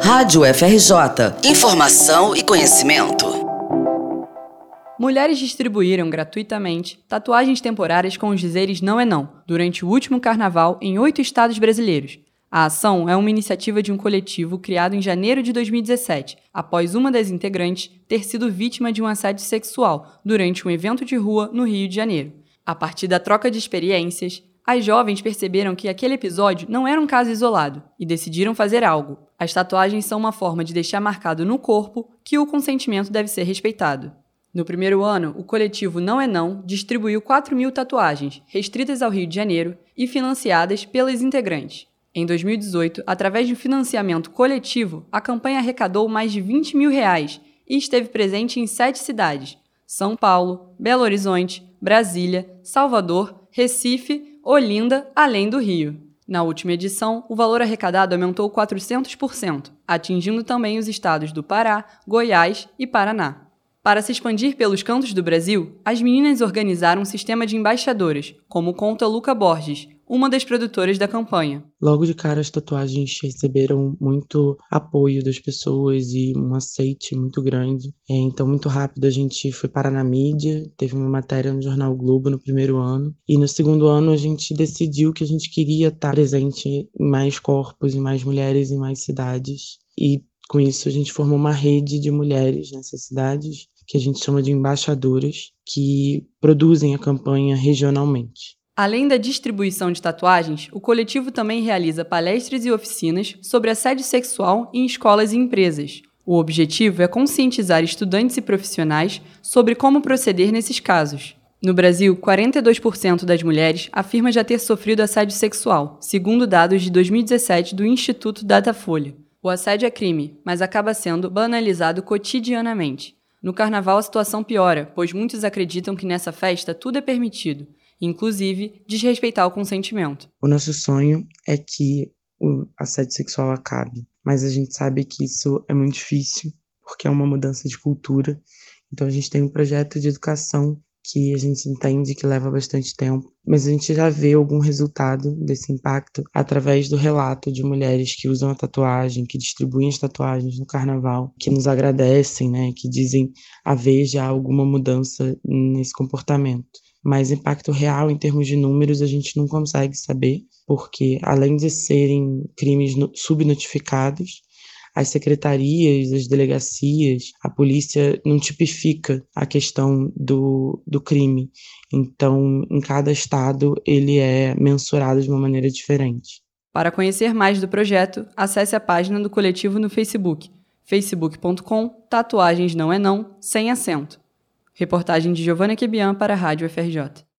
Rádio FRJ. Informação e conhecimento. Mulheres distribuíram gratuitamente tatuagens temporárias com os dizeres não é não durante o último carnaval em oito estados brasileiros. A ação é uma iniciativa de um coletivo criado em janeiro de 2017, após uma das integrantes ter sido vítima de um assédio sexual durante um evento de rua no Rio de Janeiro. A partir da troca de experiências, as jovens perceberam que aquele episódio não era um caso isolado e decidiram fazer algo. As tatuagens são uma forma de deixar marcado no corpo que o consentimento deve ser respeitado. No primeiro ano, o coletivo Não é Não distribuiu 4 mil tatuagens, restritas ao Rio de Janeiro e financiadas pelas integrantes. Em 2018, através de um financiamento coletivo, a campanha arrecadou mais de 20 mil reais e esteve presente em sete cidades: São Paulo, Belo Horizonte, Brasília, Salvador, Recife Olinda, além do Rio. Na última edição, o valor arrecadado aumentou 400%, atingindo também os estados do Pará, Goiás e Paraná. Para se expandir pelos cantos do Brasil, as meninas organizaram um sistema de embaixadoras, como conta Luca Borges, uma das produtoras da campanha. Logo de cara, as tatuagens receberam muito apoio das pessoas e um aceite muito grande. É, então, muito rápido, a gente foi parar na mídia, teve uma matéria no Jornal Globo no primeiro ano. E no segundo ano, a gente decidiu que a gente queria estar presente em mais corpos, em mais mulheres, em mais cidades. E com isso, a gente formou uma rede de mulheres nessas cidades, que a gente chama de embaixadoras, que produzem a campanha regionalmente. Além da distribuição de tatuagens, o coletivo também realiza palestras e oficinas sobre assédio sexual em escolas e empresas. O objetivo é conscientizar estudantes e profissionais sobre como proceder nesses casos. No Brasil, 42% das mulheres afirma já ter sofrido assédio sexual, segundo dados de 2017 do Instituto Datafolha. O assédio é crime, mas acaba sendo banalizado cotidianamente. No carnaval a situação piora, pois muitos acreditam que nessa festa tudo é permitido inclusive desrespeitar o consentimento. O nosso sonho é que o assédio sexual acabe, mas a gente sabe que isso é muito difícil, porque é uma mudança de cultura. Então a gente tem um projeto de educação que a gente entende que leva bastante tempo, mas a gente já vê algum resultado desse impacto através do relato de mulheres que usam a tatuagem, que distribuem as tatuagens no carnaval, que nos agradecem, né, que dizem haver já alguma mudança nesse comportamento mas impacto real em termos de números a gente não consegue saber, porque além de serem crimes subnotificados, as secretarias, as delegacias, a polícia não tipifica a questão do, do crime. Então, em cada estado, ele é mensurado de uma maneira diferente. Para conhecer mais do projeto, acesse a página do coletivo no Facebook, facebook.com tatuagens não é não, sem acento. Reportagem de Giovanna Quebian para a Rádio FRJ.